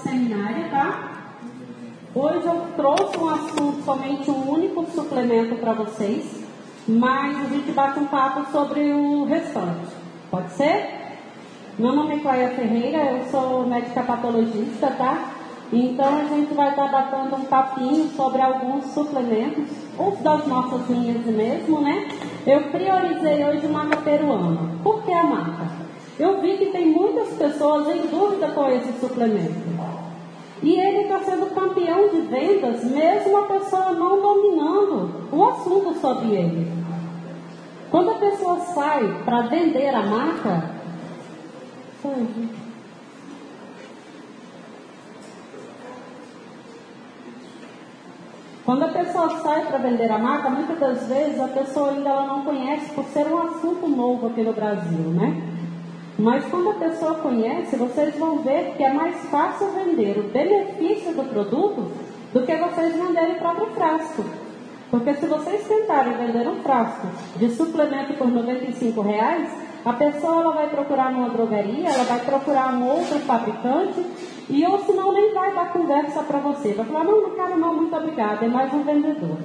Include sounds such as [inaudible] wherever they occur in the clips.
seminário, tá? Hoje eu trouxe um assunto, somente um único suplemento para vocês, mas a gente bate um papo sobre o restante. Pode ser? Meu nome é Cláudia Ferreira, eu sou médica patologista, tá? Então a gente vai estar batendo um papinho sobre alguns suplementos, uns das nossas linhas mesmo, né? Eu priorizei hoje maca peruana. Por que a maca? Eu vi que tem muitas pessoas em dúvida com esse suplemento. E ele está sendo campeão de vendas, mesmo a pessoa não dominando o assunto sobre ele. Quando a pessoa sai para vender a marca, quando a pessoa sai para vender a marca, muitas das vezes a pessoa ainda ela não conhece por ser um assunto novo aqui no Brasil, né? Mas quando a pessoa conhece, vocês vão ver que é mais fácil vender o benefício do produto do que vocês venderem o próprio frasco. Porque se vocês tentarem vender um frasco de suplemento por R$ reais, a pessoa ela vai procurar numa drogaria, ela vai procurar um outro fabricante, e ou senão nem vai dar conversa para você. Vai falar, não, quero não, muito obrigada, é mais um vendedor.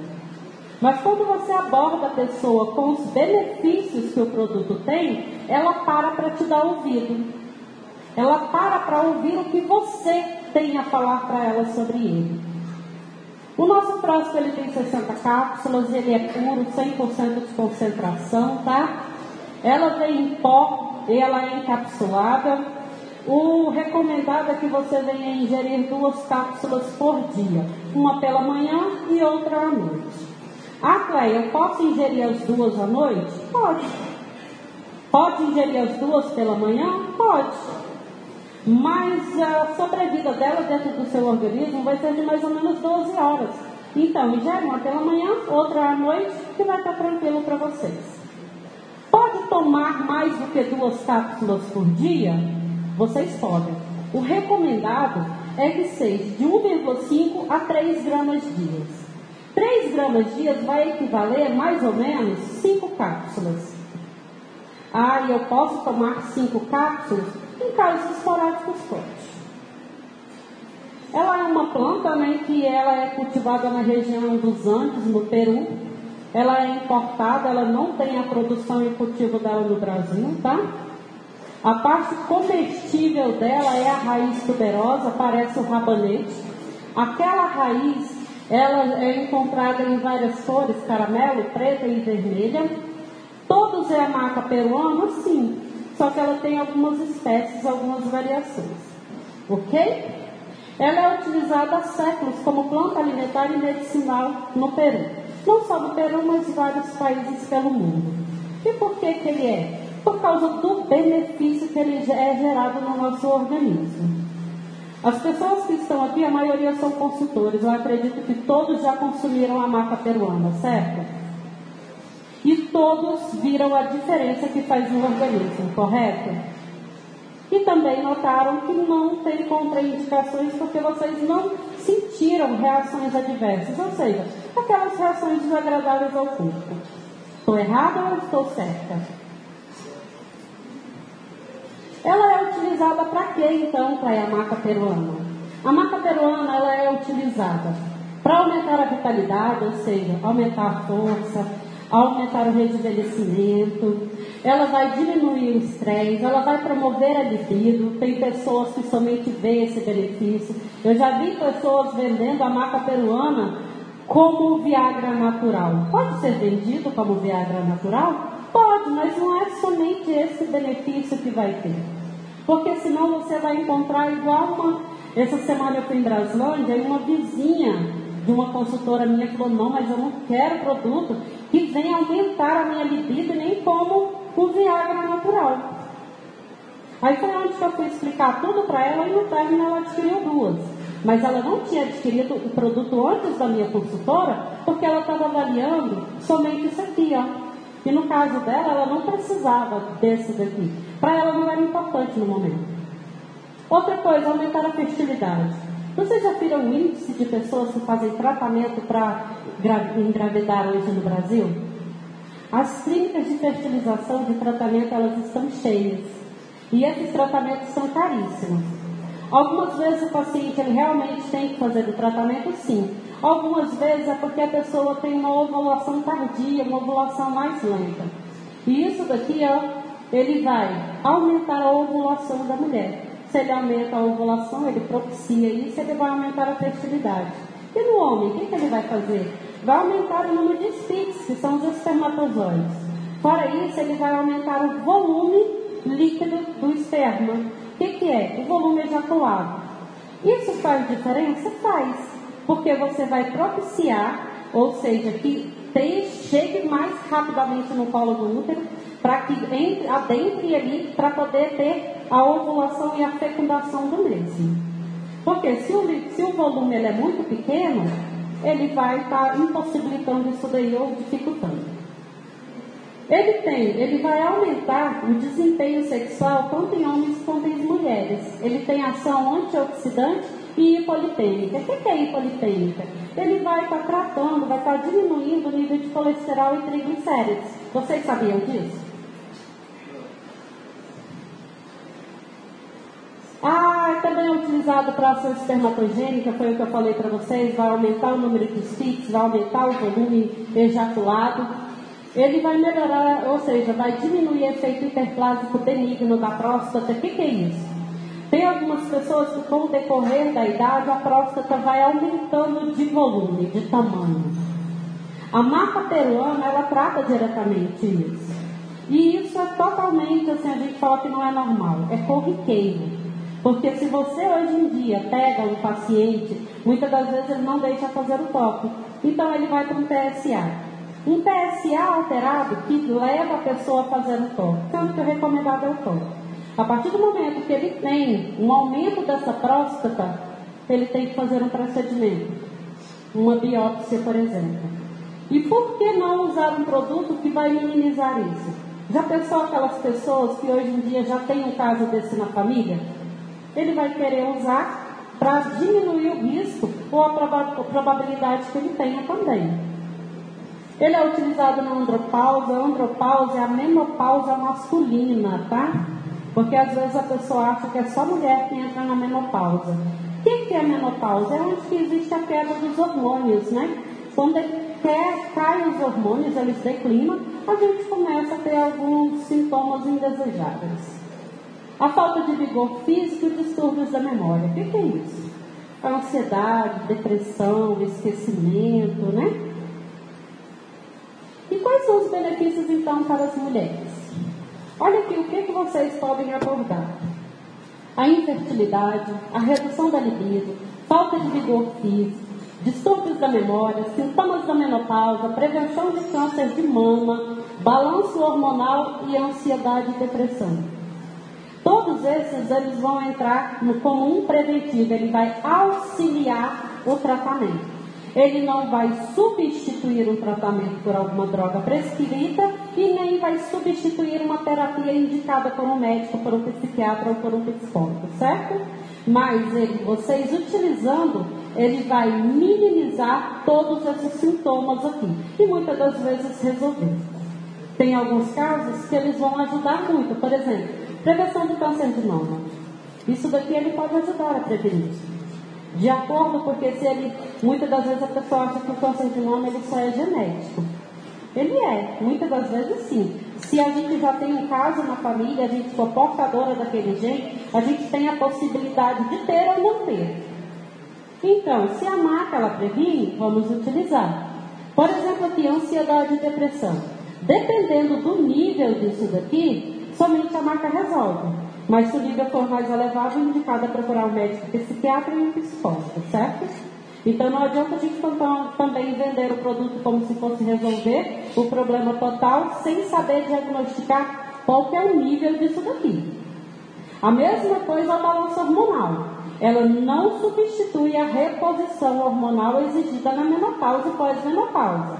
Mas quando você aborda a pessoa com os benefícios que o produto tem, ela para para te dar ouvido. Ela para para ouvir o que você tem a falar para ela sobre ele. O nosso próximo ele tem 60 cápsulas, ele é puro, 100% de concentração, tá? Ela vem em pó, ela é encapsulada. O recomendado é que você venha ingerir duas cápsulas por dia, uma pela manhã e outra à noite. Ah, Cleia, eu posso ingerir as duas à noite? Pode. Pode ingerir as duas pela manhã? Pode. Mas a sobrevida dela dentro do seu organismo vai ser de mais ou menos 12 horas. Então, ingere uma pela manhã, outra à noite, que vai estar tranquilo para vocês. Pode tomar mais do que duas cápsulas por dia? Vocês podem. O recomendado é que seja de 1,5 a 3 gramas dias. 3 gramas dias vai equivaler mais ou menos 5 cápsulas. Ah, e eu posso tomar 5 cápsulas? Em casos esporádicos pode. Ela é uma planta né, que ela é cultivada na região dos Andes, no Peru. Ela é importada, ela não tem a produção e cultivo dela no Brasil, tá? A parte comestível dela é a raiz tuberosa, parece o rabanete. Aquela raiz ela é encontrada em várias cores, caramelo, preta e vermelha. Todos é a marca peruana, sim, só que ela tem algumas espécies, algumas variações. Ok? Ela é utilizada há séculos como planta alimentar e medicinal no Peru. Não só no Peru, mas em vários países pelo mundo. E por que, que ele é? Por causa do benefício que ele é gerado no nosso organismo. As pessoas que estão aqui, a maioria são consultores. Eu acredito que todos já consumiram a maca peruana, certo? E todos viram a diferença que faz no organismo, correto? E também notaram que não tem contraindicações porque vocês não sentiram reações adversas, ou seja, aquelas reações desagradáveis ao corpo. Estou errada ou estou certa? Ela é utilizada para quê então, para a maca peruana? A maca peruana ela é utilizada para aumentar a vitalidade, ou seja, aumentar a força, aumentar o rejuvenescimento, ela vai diminuir o estresse, ela vai promover a libido. Tem pessoas que somente veem esse benefício. Eu já vi pessoas vendendo a maca peruana como Viagra natural. Pode ser vendido como Viagra natural? Pode, mas não é somente esse benefício que vai ter. Porque senão você vai encontrar igual uma. Essa semana eu fui em Braslândia e uma vizinha de uma consultora minha falou: não, mas eu não quero produto que venha aumentar a minha libido nem como o Viagra natural. Aí foi onde eu fui explicar tudo para ela e no término ela adquiriu duas. Mas ela não tinha adquirido o produto antes da minha consultora, porque ela estava avaliando somente isso aqui, ó. E no caso dela, ela não precisava desse daqui. Para ela não era importante no momento. Outra coisa, aumentar a fertilidade. Vocês já viram o índice de pessoas que fazem tratamento para engravidar hoje no Brasil? As clínicas de fertilização, de tratamento, elas estão cheias. E esses tratamentos são caríssimos. Algumas vezes o paciente ele realmente tem que fazer o tratamento, sim. Algumas vezes é porque a pessoa tem uma ovulação tardia, uma ovulação mais lenta. E isso daqui, ó, ele vai aumentar a ovulação da mulher. Se ele aumenta a ovulação, ele propicia isso, ele vai aumentar a fertilidade. E no homem, o que, que ele vai fazer? Vai aumentar o número de spits, que são os espermatozoides. Fora isso, ele vai aumentar o volume líquido do esperma. O que, que é? O volume ejaculado. Isso faz diferença? Faz. Porque você vai propiciar, ou seja, que chegue mais rapidamente no colo do útero, para que entre, adentre ali, para poder ter a ovulação e a fecundação do mesmo. Porque se o, se o volume ele é muito pequeno, ele vai estar tá impossibilitando isso daí ou dificultando. Ele tem, ele vai aumentar o desempenho sexual tanto em homens quanto em mulheres. Ele tem ação antioxidante e hipolipêmica. O que é hipolipêmica? Ele vai estar tá tratando, vai estar tá diminuindo o nível de colesterol e triglicéridos. Vocês sabiam disso? Ah, também é utilizado para ação espermatogênica, foi o que eu falei para vocês, vai aumentar o número de cists, vai aumentar o volume ejaculado. Ele vai melhorar, ou seja, vai diminuir o efeito hiperplásico benigno da próstata. O que, que é isso? Tem algumas pessoas que, com o decorrer da idade, a próstata vai aumentando de volume, de tamanho. A mapa peruana, ela trata diretamente isso. E isso é totalmente, assim, a gente fala que não é normal, é corriqueiro. Porque se você hoje em dia pega um paciente, muitas das vezes ele não deixa fazer o toque. Então ele vai para um PSA. Um PSA alterado que leva a pessoa a fazer o toque. Tanto que o recomendado é o toque. A partir do momento que ele tem um aumento dessa próstata, ele tem que fazer um procedimento. Uma biópsia, por exemplo. E por que não usar um produto que vai minimizar isso? Já pensou aquelas pessoas que hoje em dia já tem um caso desse na família? ele vai querer usar para diminuir o risco ou a probabilidade que ele tenha também. Ele é utilizado na andropausa. A andropausa é a menopausa masculina, tá? Porque às vezes a pessoa acha que é só mulher que entra na menopausa. O que, é a menopausa? É onde que existe a queda dos hormônios, né? Quando cai os hormônios, eles declinam, a gente começa a ter alguns sintomas indesejáveis. A falta de vigor físico e distúrbios da memória. O que, é isso? A ansiedade, depressão, esquecimento, né? E quais são os benefícios então para as mulheres? Olha aqui o que, que vocês podem abordar. A infertilidade, a redução da libido, falta de vigor físico, distúrbios da memória, sintomas da menopausa, prevenção de câncer de mama, balanço hormonal e ansiedade e depressão. Todos esses eles vão entrar no, como um preventivo, ele vai auxiliar o tratamento. Ele não vai substituir um tratamento por alguma droga prescrita e nem vai substituir uma terapia indicada por um médico, por um psiquiatra ou por um psicólogo, certo? Mas ele, vocês utilizando, ele vai minimizar todos esses sintomas aqui e muitas das vezes resolver. Tem alguns casos que eles vão ajudar muito, por exemplo, Prevenção do câncer de mama. Isso daqui ele pode ajudar a prevenir. De acordo, porque se ele, muitas das vezes a pessoa acha que o câncer de mama ele só é genético. Ele é, muitas das vezes sim. Se a gente já tem um caso na família, a gente for portadora daquele gene, a gente tem a possibilidade de ter ou não ter. Então, se a marca ela previne, vamos utilizar. Por exemplo, aqui, ansiedade e depressão. Dependendo do nível disso daqui, somente a marca resolve. Mas se o nível for mais elevado, é indicado a procurar um médico psiquiatra e um psicólogo, certo? Então não adianta a gente também vender o produto como se fosse resolver o problema total sem saber diagnosticar qual é o nível disso daqui. A mesma coisa a balança hormonal. Ela não substitui a reposição hormonal exigida na menopausa e pós-menopausa.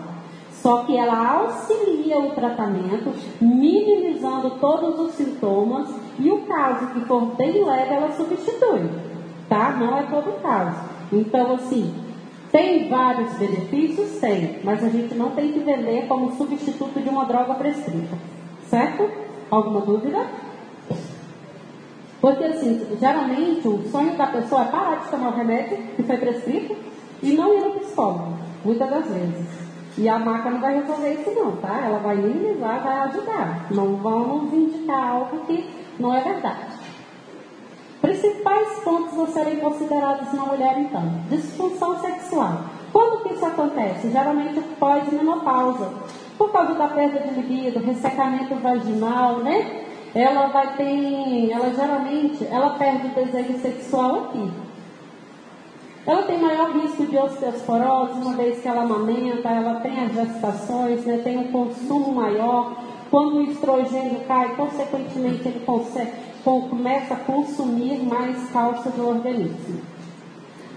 Só que ela auxilia o tratamento, minimizando todos os sintomas, e o caso que for bem leve, ela substitui. Tá? Não é todo caso. Então, assim, tem vários benefícios? Tem, mas a gente não tem que vender como substituto de uma droga prescrita. Certo? Alguma dúvida? Porque, assim, geralmente o sonho da pessoa é parar de tomar o remédio que foi prescrito e não ir ao psicólogo, muitas das vezes. E a maca não vai resolver isso não, tá? Ela vai minimizar, vai ajudar. Não vamos indicar algo que não é verdade. Principais pontos a serem considerados na mulher, então. Disfunção sexual. Quando que isso acontece? Geralmente pós-menopausa. Por causa da perda de libido, ressecamento vaginal, né? Ela vai ter, ela geralmente, ela perde o desejo sexual aqui. Ela tem maior risco de osteosporose, uma vez que ela amamenta, ela tem as gestações, né, tem um consumo maior. Quando o estrogênio cai, consequentemente ele consegue, começa a consumir mais cálcio do organismo.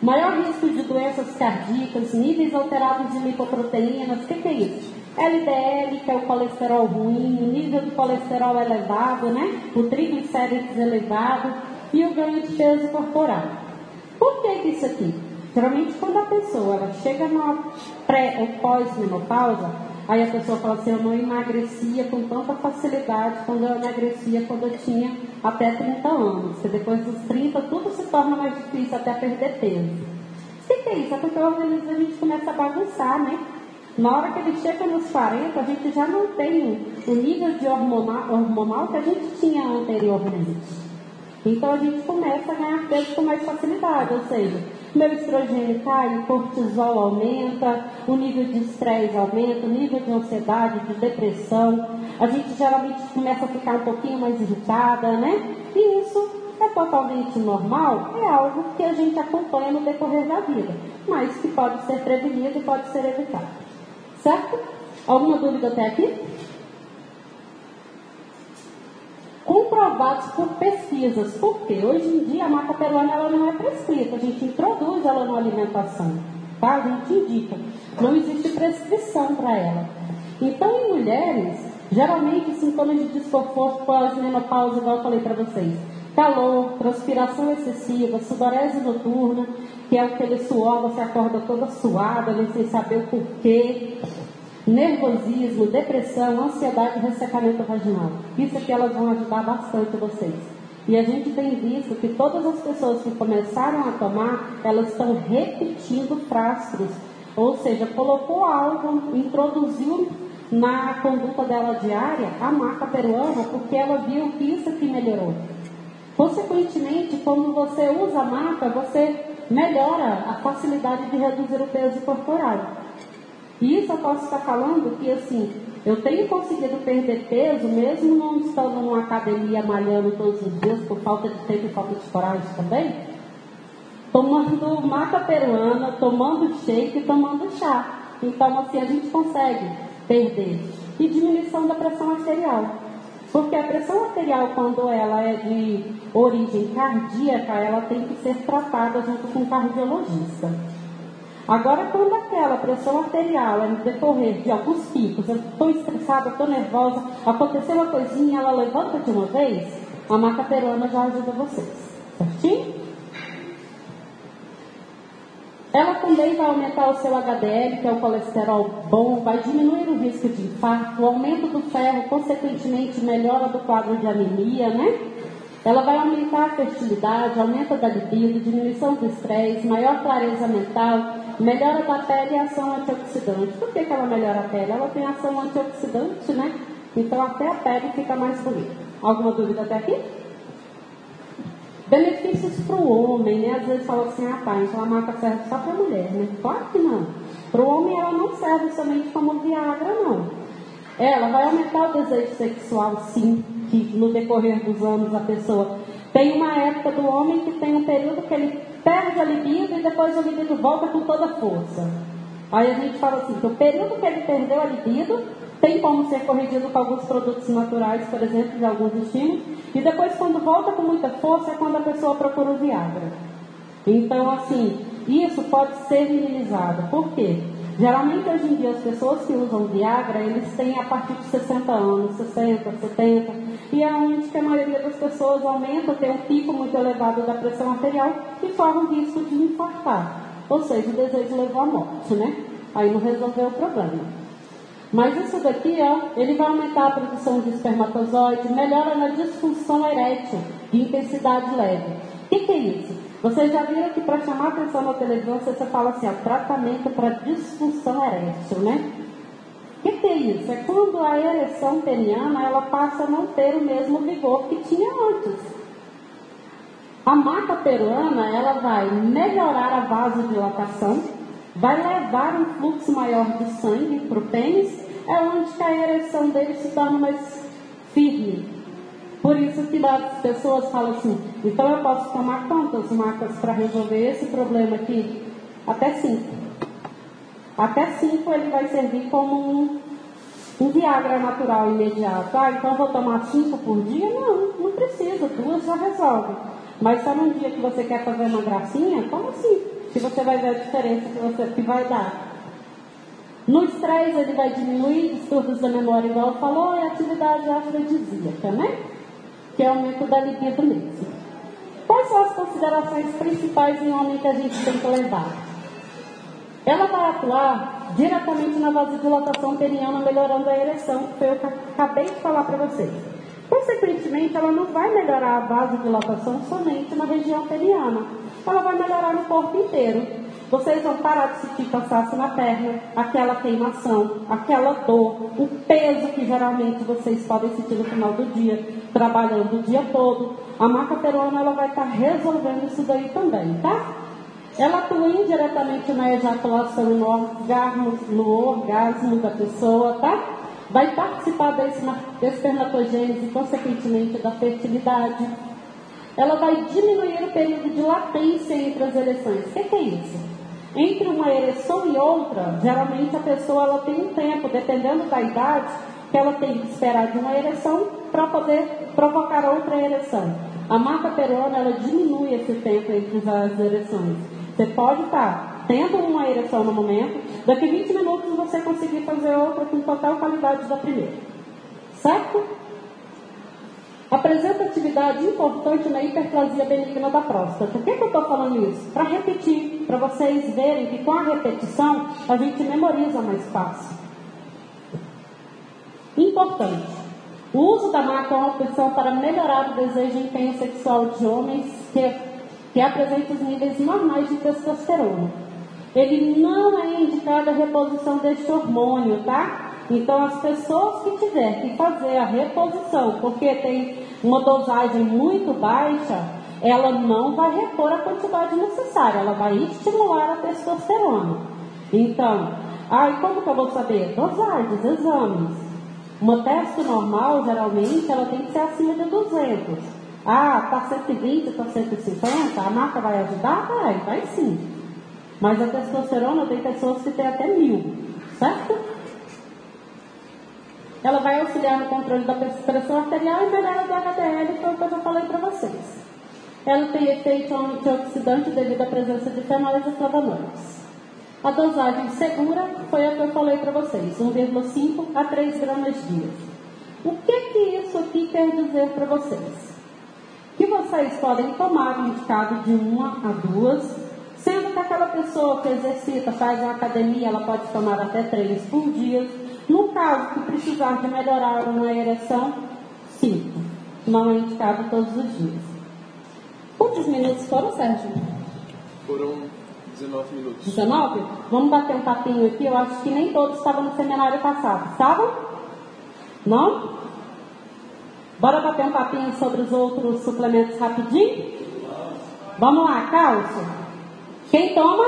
Maior risco de doenças cardíacas, níveis alterados de lipoproteínas, o que, que é isso? LDL, que é o colesterol ruim, o nível de colesterol elevado, né? O triglicérides elevado e o ganho de peso corporal. Por que, isso aqui? Geralmente quando a pessoa chega na pré ou pós-menopausa, aí a pessoa fala assim, eu não emagrecia com tanta facilidade quando eu emagrecia quando eu tinha até 30 anos. Porque depois dos 30 tudo se torna mais difícil até perder peso. O que, é isso? É porque o organismo da gente começa a bagunçar, né? Na hora que ele chega nos 40, a gente já não tem o nível de hormonal, hormonal que a gente tinha anteriormente. Então a gente começa a ganhar peso com mais facilidade, ou seja, meu estrogênio cai, o cortisol aumenta, o nível de estresse aumenta, o nível de ansiedade, de depressão. A gente geralmente começa a ficar um pouquinho mais irritada, né? E isso é totalmente normal, é algo que a gente acompanha no decorrer da vida, mas que pode ser prevenido e pode ser evitado. Certo? Alguma dúvida até aqui? Comprovados por pesquisas. Por quê? Hoje em dia a maca peruana ela não é prescrita, a gente introduz ela na alimentação. Tá? A gente indica. Não existe prescrição para ela. Então, em mulheres, geralmente sintomas de desconforto pós-menopausa, igual eu falei para vocês. Calor, transpiração excessiva, sudorese noturna, que é aquele suor, você acorda toda suada, nem sem saber o porquê. Nervosismo, depressão, ansiedade e ressecamento vaginal. Isso aqui elas vão ajudar bastante vocês. E a gente tem visto que todas as pessoas que começaram a tomar, elas estão repetindo frastros. Ou seja, colocou algo, introduziu na conduta dela diária a marca peruana, porque ela viu que isso aqui melhorou. Consequentemente, quando você usa a maca, você melhora a facilidade de reduzir o peso corporal. E isso eu posso estar falando que, assim, eu tenho conseguido perder peso, mesmo não estando numa academia malhando todos os dias, por falta de tempo e falta de coragem também, tomando maca peruana, tomando shake e tomando chá. Então, assim, a gente consegue perder. E diminuição da pressão arterial. Porque a pressão arterial, quando ela é de origem cardíaca, ela tem que ser tratada junto com o cardiologista. Agora, quando aquela pressão arterial é no decorrer de alguns picos, eu estou estressada, estou nervosa, aconteceu uma coisinha, ela levanta de uma vez, a maca peruana já ajuda vocês. Certinho? Ela também vai aumentar o seu HDL, que é o colesterol bom, vai diminuir o risco de infarto, o aumento do ferro, consequentemente, melhora do quadro de anemia, né? Ela vai aumentar a fertilidade, aumenta da libido, diminuição do estresse, maior clareza mental, melhora da pele e ação antioxidante. Por que, que ela melhora a pele? Ela tem ação antioxidante, né? Então até a pele fica mais bonita. Alguma dúvida até aqui? Benefícios para o homem, né? Às vezes fala assim, ah, pai, então a marca serve só para a mulher, né? Claro que não. Para o homem ela não serve somente como Viagra, não. Ela vai aumentar o desejo sexual, sim, que no decorrer dos anos a pessoa tem uma época do homem que tem um período que ele perde a libido e depois a libido volta com toda a força. Aí a gente fala assim, que o período que ele perdeu a libido tem como ser corrigido com alguns produtos naturais, por exemplo, de alguns estímulos. E depois, quando volta com muita força, é quando a pessoa procura o Viagra. Então, assim, isso pode ser minimizado. Por quê? Geralmente, hoje em dia, as pessoas que usam Viagra, eles têm a partir de 60 anos, 60, 70. E é onde que a maioria das pessoas aumenta, tem um pico muito elevado da pressão arterial e corre o risco de infartar. Ou seja, o desejo levou à morte, né? Aí não resolveu o problema. Mas isso daqui, ó, ele vai aumentar a produção de espermatozoide, melhora na disfunção erétil de intensidade leve. O que, que, é isso? Vocês já viram que para chamar atenção na televisão, você fala assim, ó, tratamento para disfunção erétil, né? O que, que, é isso? É quando a ereção peniana ela passa a não ter o mesmo vigor que tinha antes. A maca peruana ela vai melhorar a vasodilatação, vai levar um fluxo maior de sangue para o pênis, é onde a ereção dele se torna mais firme. Por isso que as pessoas falam assim, então eu posso tomar quantas macas para resolver esse problema aqui? Até cinco. Até cinco ele vai servir como um, um Viagra natural imediato. Ah, então vou tomar cinco por dia? Não, não precisa, duas já resolve. Mas só num dia que você quer fazer uma gracinha, como assim? Se você vai ver a diferença que, você, que vai dar. No estresse, ele vai diminuir distúrbios da memória, igual falou, e atividade afrodisíaca, né? Que é o aumento da libido mesmo. Quais são as considerações principais em homem que a gente tem que levar? Ela vai atuar diretamente na vasodilatação periana, melhorando a ereção, que foi o que eu acabei de falar para vocês. Consequentemente, ela não vai melhorar a vasodilatação somente na região peniana, ela vai melhorar no corpo inteiro. Vocês vão parar de sentir cansaço na perna, aquela queimação, aquela dor, o peso que geralmente vocês podem sentir no final do dia, trabalhando o dia todo. A maca peruana ela vai estar resolvendo isso daí também, tá? Ela atua indiretamente na ejaculação no orgasmo, no orgasmo da pessoa, tá? vai participar da espermatogênese e, consequentemente, da fertilidade. Ela vai diminuir o período de latência entre as ereções. O que é isso? Entre uma ereção e outra, geralmente a pessoa ela tem um tempo, dependendo da idade, que ela tem que esperar de uma ereção para poder provocar outra ereção. A marca peruana ela diminui esse tempo entre as ereções. Você pode estar tendo uma ereção no momento, daqui 20 minutos você conseguir fazer outra com total qualidade da primeira. Certo? Apresenta atividade importante na hiperplasia benigna da próstata. Por que, que eu estou falando isso? Para repetir, para vocês verem que com a repetição a gente memoriza mais fácil. Importante. O uso da maca é uma opção para melhorar o desejo empenho sexual de homens que, que apresentam os níveis normais de testosterona ele não é indicado a reposição deste hormônio, tá? Então, as pessoas que tiver que fazer a reposição, porque tem uma dosagem muito baixa, ela não vai repor a quantidade necessária, ela vai estimular a testosterona. Então, aí como que eu vou saber? Dosagens, exames. Uma teste normal, geralmente, ela tem que ser acima de 200. Ah, está 120, está 150, a marca vai ajudar? Vai, vai sim. Mas a testosterona tem pessoas que têm até mil, certo? Ela vai auxiliar no controle da pressão arterial e melhora do HDL, foi o que eu falei para vocês. Ela tem efeito antioxidante devido à presença de fenóis e flavonoides. A dosagem segura foi a que eu falei para vocês, 1,5 a 3 gramas dia. O que, que isso aqui quer dizer para vocês? Que vocês podem tomar um indicado de uma a duas Sendo que aquela pessoa que exercita, faz uma academia, ela pode tomar até três por dia. No caso que precisar de melhorar uma ereção, cinco. Não é indicado todos os dias. Quantos minutos foram, Sérgio? Foram 19 minutos. 19? Vamos bater um papinho aqui. Eu acho que nem todos estavam no seminário passado. Estavam? Não? Bora bater um papinho sobre os outros suplementos rapidinho? Vamos lá, cálcio. Quem toma?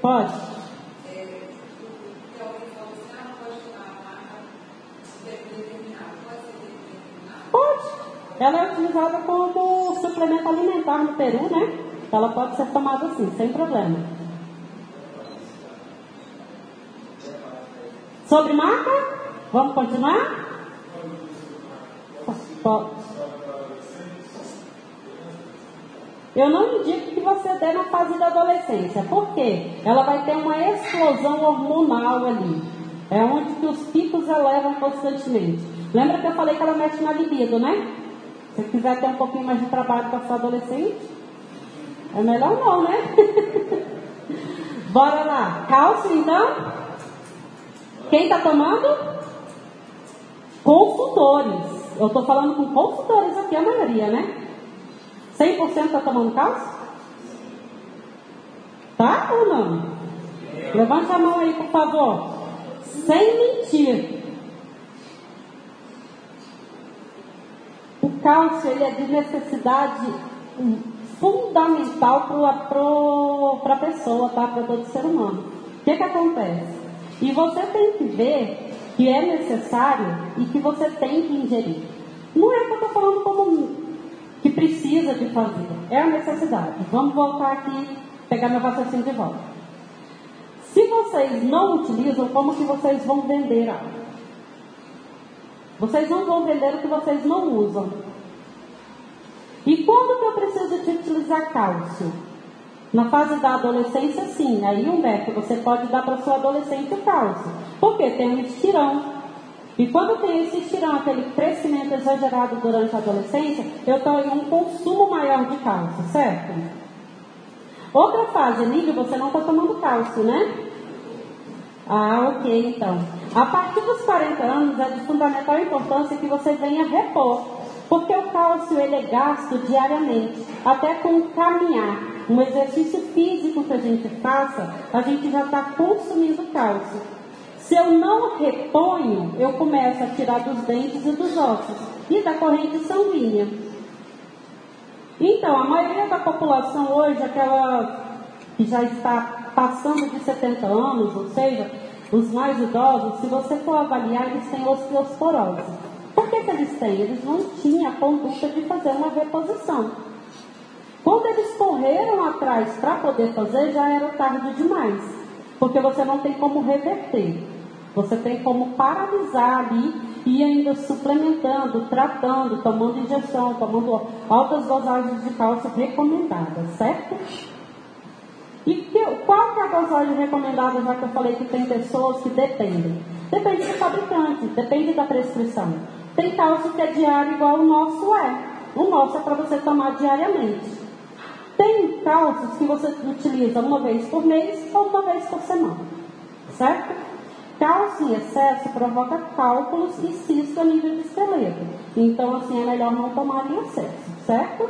Pode. Pode. Ela é utilizada como suplemento alimentar no Peru, né? Ela pode ser tomada assim, sem problema. Sobre marca? Vamos continuar? Eu não indico que você dê na fase da adolescência. Por quê? Ela vai ter uma explosão hormonal ali. É onde que os picos elevam constantemente. Lembra que eu falei que ela mexe na libido, né? Se quiser ter um pouquinho mais de trabalho para sua adolescente, é melhor não, né? [laughs] Bora lá. Cálcio, então? Quem está tomando? Consultores. Eu estou falando com consultores aqui, a maioria, né? 100% está tomando cálcio? Tá ou não? Levante a mão aí, por favor. Sem mentir. Cálcio ele é de necessidade fundamental para a pessoa, tá? para todo ser humano. O que, que acontece? E você tem que ver que é necessário e que você tem que ingerir. Não é que eu estou falando como que precisa de fazer, é a necessidade. Vamos voltar aqui, pegar meu raciocínio de volta. Se vocês não utilizam, como que vocês vão vender algo? Vocês não vão vender o que vocês não usam. E quando que eu preciso de utilizar cálcio? Na fase da adolescência, sim. Aí, Humberto, você pode dar para seu adolescente cálcio. Porque tem um estirão. E quando tem esse estirão, aquele crescimento exagerado durante a adolescência, eu tenho um consumo maior de cálcio, certo? Outra fase, Nível, você não está tomando cálcio, né? Ah, ok, então. A partir dos 40 anos é de fundamental importância que você venha repor. Porque o cálcio ele é gasto diariamente, até com caminhar, um exercício físico que a gente faça, a gente já está consumindo cálcio. Se eu não reponho, eu começo a tirar dos dentes e dos ossos e da corrente sanguínea. Então, a maioria da população hoje, aquela que já está passando de 70 anos, ou seja, os mais idosos, se você for avaliar, eles têm osteoporose. Que, que eles têm? Eles não tinham a conduta de fazer uma reposição. Quando eles correram atrás para poder fazer, já era tarde demais. Porque você não tem como reverter. Você tem como paralisar ali e ainda suplementando, tratando, tomando injeção, tomando altas dosagens de cálcio recomendadas, certo? E que, qual que é a dosagem recomendada, já que eu falei que tem pessoas que dependem? Depende do fabricante, depende da prescrição. Tem cálcio que é diário igual o nosso é. O nosso é para você tomar diariamente. Tem cálcios que você utiliza uma vez por mês ou uma vez por semana. Certo? Cálcio em excesso provoca cálculos e cisto a nível de esqueleto. Então, assim, é melhor não tomar em excesso. Certo?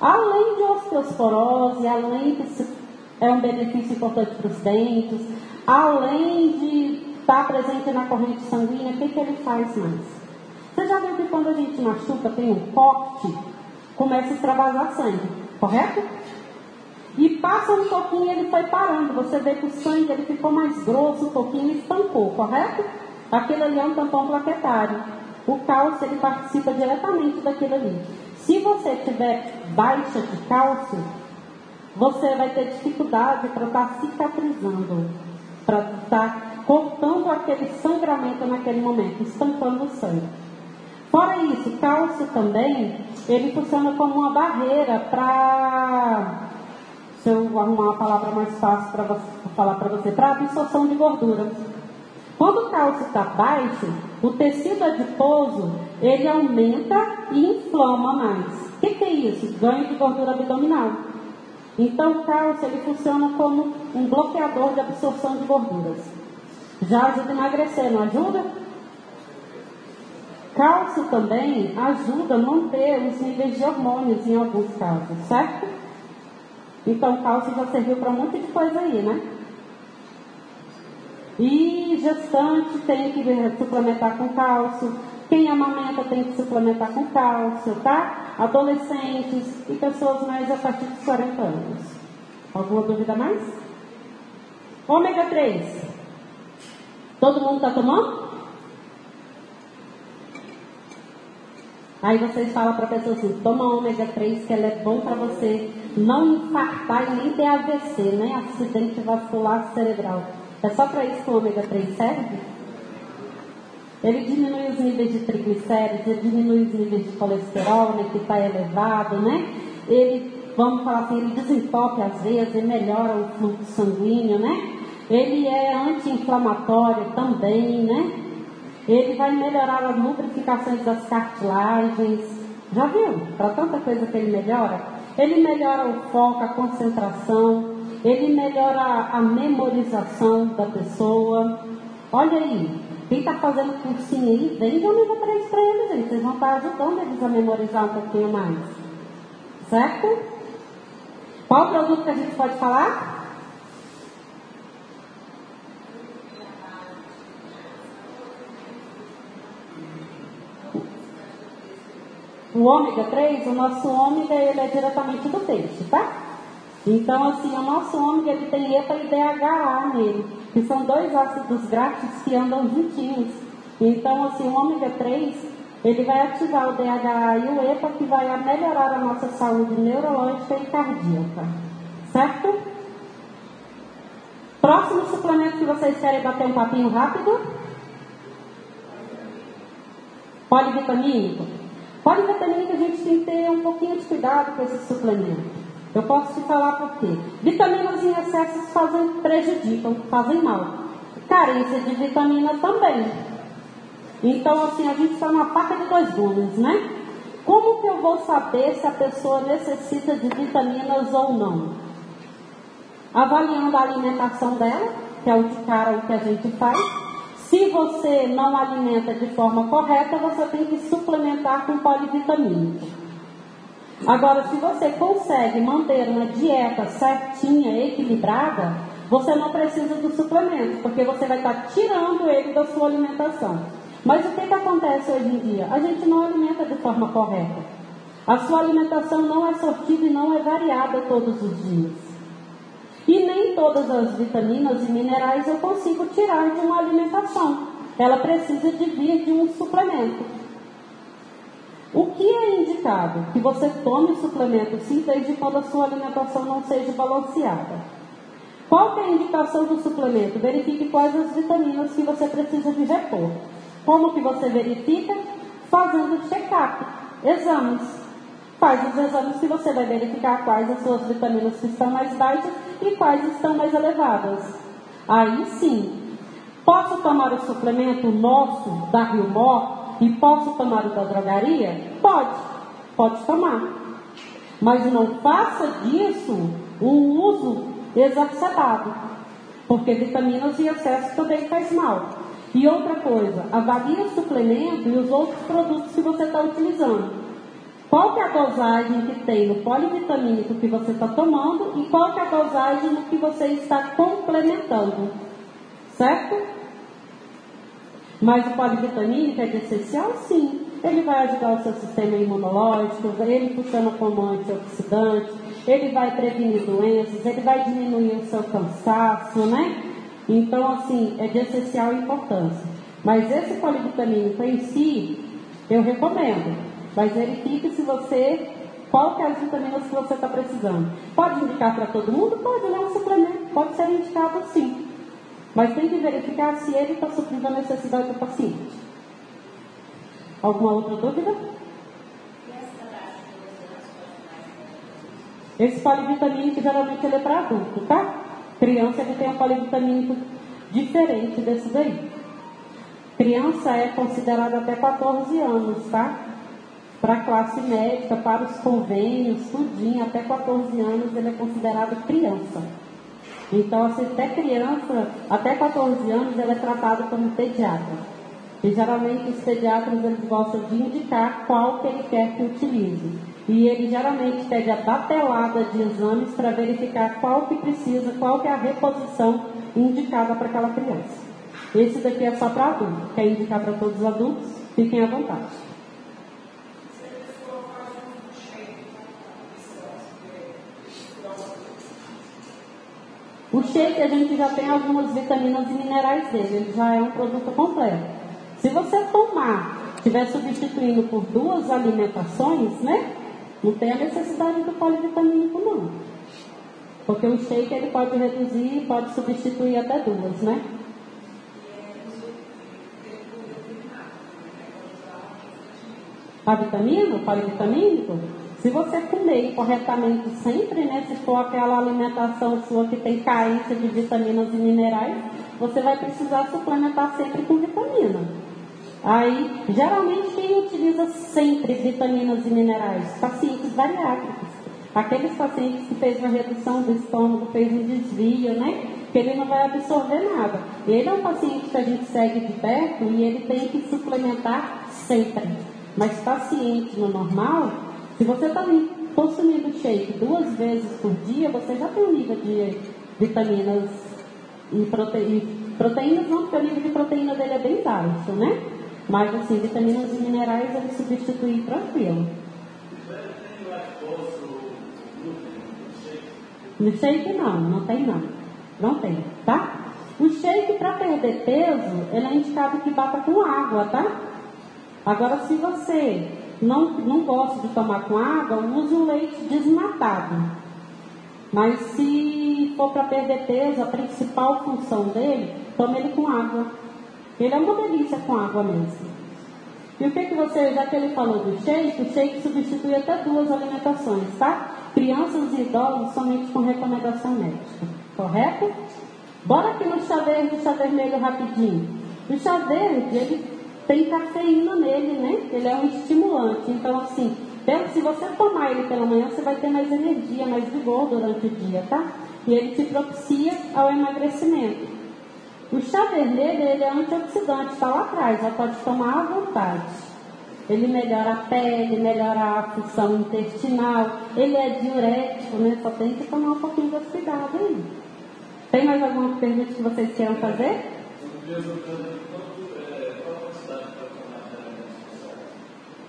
Além de osteosporose, além de é um benefício importante para os dentes, além de estar presente na corrente sanguínea, o que, que ele faz mais? Você já viu que quando a gente machuca, tem um corte, começa a extravasar sangue, correto? E passa um pouquinho ele foi parando. Você vê que o sangue ele ficou mais grosso, um pouquinho e estancou, correto? Aquele ali é um tampão plaquetário. O cálcio ele participa diretamente daquilo ali. Se você tiver baixa de cálcio, você vai ter dificuldade para estar tá cicatrizando, para estar tá cortando aquele sangramento naquele momento, estampando o sangue. Fora isso, cálcio também, ele funciona como uma barreira para, se eu arrumar uma palavra mais fácil para falar para você, para absorção de gordura. Quando o cálcio está baixo, o tecido adiposo ele aumenta e inflama mais. O que, que, é isso? Ganho de gordura abdominal. Então o cálcio ele funciona como um bloqueador de absorção de gorduras. Já ajuda a emagrecer, não ajuda? Cálcio também ajuda a manter os níveis de hormônios em alguns casos, certo? Então, cálcio já serviu para um monte de coisa aí, né? E gestante tem que suplementar com cálcio. Quem amamenta tem que suplementar com cálcio, tá? Adolescentes e pessoas mais a partir dos 40 anos. Alguma dúvida mais? Ômega 3. Todo mundo está tomando? Aí vocês falam para a pessoa assim, toma ômega 3 que ela é bom para você não infartar e nem ter AVC, né? Acidente vascular cerebral. É só para isso que o ômega 3 serve? Ele diminui os níveis de triglicéridos, ele diminui os níveis de colesterol, né, que está elevado, né? Ele, vamos falar assim, ele desentope às vezes, ele melhora o fluxo sanguíneo, né? Ele é anti-inflamatório também, né? Ele vai melhorar as lubrificações das cartilagens. Já viu? Para tanta coisa que ele melhora. Ele melhora o foco, a concentração, ele melhora a memorização da pessoa. Olha aí, quem está fazendo cursinho aí, vem de ômega 3 para eles aí. Vocês vão estar ajudando eles a memorizar um pouquinho mais. Certo? Qual produto que a gente pode falar? O ômega 3, o nosso ômega, ele é diretamente do peixe, tá? Então, assim, o nosso ômega, ele tem EPA e DHA nele, que são dois ácidos grátis que andam juntinhos. Então, assim, o ômega 3, ele vai ativar o DHA e o EPA, que vai melhorar a nossa saúde neurológica e cardíaca. Certo? Próximo suplemento que vocês querem bater um papinho rápido? Polivitamínico. Polivitamínico a gente tem que ter um pouquinho de cuidado com esse suplemento. Eu posso te falar por quê. Vitaminas em excesso fazem, prejudicam, fazem mal. Carência de vitaminas também. Então, assim, a gente está numa faca de dois gumes, né? Como que eu vou saber se a pessoa necessita de vitaminas ou não? Avaliando a alimentação dela, que é o de cara o que a gente faz se você não alimenta de forma correta, você tem que suplementar com polivitamínico. Agora, se você consegue manter uma dieta certinha, equilibrada, você não precisa do suplemento, porque você vai estar tirando ele da sua alimentação. Mas o que, que acontece hoje em dia? A gente não alimenta de forma correta. A sua alimentação não é sortida e não é variada todos os dias. E nem todas as vitaminas e minerais eu consigo tirar de uma alimentação. Ela precisa de vir de um suplemento. O que é indicado? Que você tome suplemento sim, desde quando a sua alimentação não seja balanceada. Qual é a indicação do suplemento? Verifique quais as vitaminas que você precisa de repor. Como que você verifica? Fazendo check-up, exames. Faz os exames que você vai verificar quais as suas vitaminas que estão mais baixas e quais estão mais elevadas. Aí sim, posso tomar o suplemento nosso da Rio Mor e posso tomar o da drogaria? Pode, pode tomar. Mas não faça disso um uso exacerbado, porque vitaminas em excesso também faz mal. E outra coisa, avalie o suplemento e os outros produtos que você está utilizando. Qual que é a dosagem que tem no polivitamínico que você está tomando e qual que é a dosagem que você está complementando. Certo? Mas o polivitamínico é de essencial? Sim. Ele vai ajudar o seu sistema imunológico, ele funciona como antioxidante, ele vai prevenir doenças, ele vai diminuir o seu cansaço, né? Então, assim, é de essencial importância. Mas esse polivitamínico em si, eu recomendo. Mas verifique se você, qual que é as vitaminas que você está precisando. Pode indicar para todo mundo? Pode, não é um suplemento. Pode ser indicado sim. Mas tem que verificar se ele está suprindo a necessidade do paciente. Alguma outra dúvida? Esse polivitamínico geralmente ele é para adulto, tá? Criança ele tem um polivitamínico diferente desse daí. Criança é considerada até 14 anos, tá? Para a classe médica, para os convênios, tudinho, até 14 anos ele é considerado criança. Então, assim, até criança, até 14 anos, ele é tratado como pediatra. E geralmente os pediatras eles gostam de indicar qual que ele quer que utilize. E ele geralmente pede a batelada de exames para verificar qual que precisa, qual que é a reposição indicada para aquela criança. Esse daqui é só para adultos. Quer indicar para todos os adultos? Fiquem à vontade. O shake a gente já tem algumas vitaminas e minerais dele, ele já é um produto completo. Se você tomar, estiver substituindo por duas alimentações, né? Não tem a necessidade do polivitamínico não. Porque o shake ele pode reduzir, pode substituir até duas, né? A vitamina, o polivitamínico? Se você comer corretamente sempre, né, se for aquela alimentação sua que tem carência de vitaminas e minerais, você vai precisar suplementar sempre com vitamina. Aí, geralmente, quem utiliza sempre vitaminas e minerais? Pacientes bariátricos. Aqueles pacientes que fez uma redução do estômago, fez um desvio, né? Que ele não vai absorver nada. Ele é um paciente que a gente segue de perto e ele tem que suplementar sempre. Mas paciente no normal, se você está consumindo shake duas vezes por dia, você já tem um nível de vitaminas e proteínas. Proteínas não, porque o nível de proteína dele é bem baixo, né? Mas assim, vitaminas e minerais ele substitui tranquilo. No shake não, não tem não. Não tem, tá? O shake para perder peso, ele é indicado que bata com água, tá? Agora, se você não, não gosta de tomar com água, use o leite desnatado. Mas se for para perder peso, a principal função dele, tome ele com água. Ele é uma delícia com água mesmo. E o que, que você, já que ele falou do shake, o shake substitui até duas alimentações, tá? Crianças e idosos somente com recomendação médica. Correto? Bora aqui no chá verde e chá vermelho rapidinho. O chá verde, ele tem cafeína nele, né? Ele é um estimulante. Então, assim, se você tomar ele pela manhã, você vai ter mais energia, mais vigor durante o dia, tá? E ele te propicia ao emagrecimento. O chá vermelho, ele é antioxidante, está lá atrás, já pode tomar à vontade. Ele melhora a pele, melhora a função intestinal, ele é diurético, né? Só tem que tomar um pouquinho de cuidado aí. Tem mais alguma pergunta que vocês queiram fazer?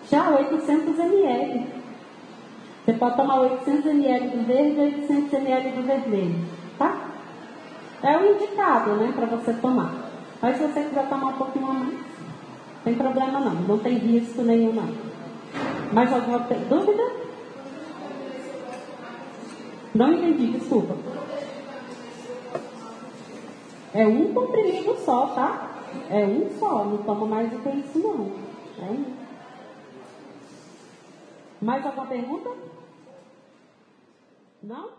Já 800 ml. Você pode tomar 800 ml do verde e 800 ml do vermelho, tá? É o indicado, né, para você tomar. Mas se você quiser tomar um pouquinho a mais, não tem problema não, não tem risco nenhum não. Mais alguma dúvida? Não entendi, desculpa. É um comprimido só, tá? É um só, não toma mais do que isso não. É um. Mais alguma pergunta? Não?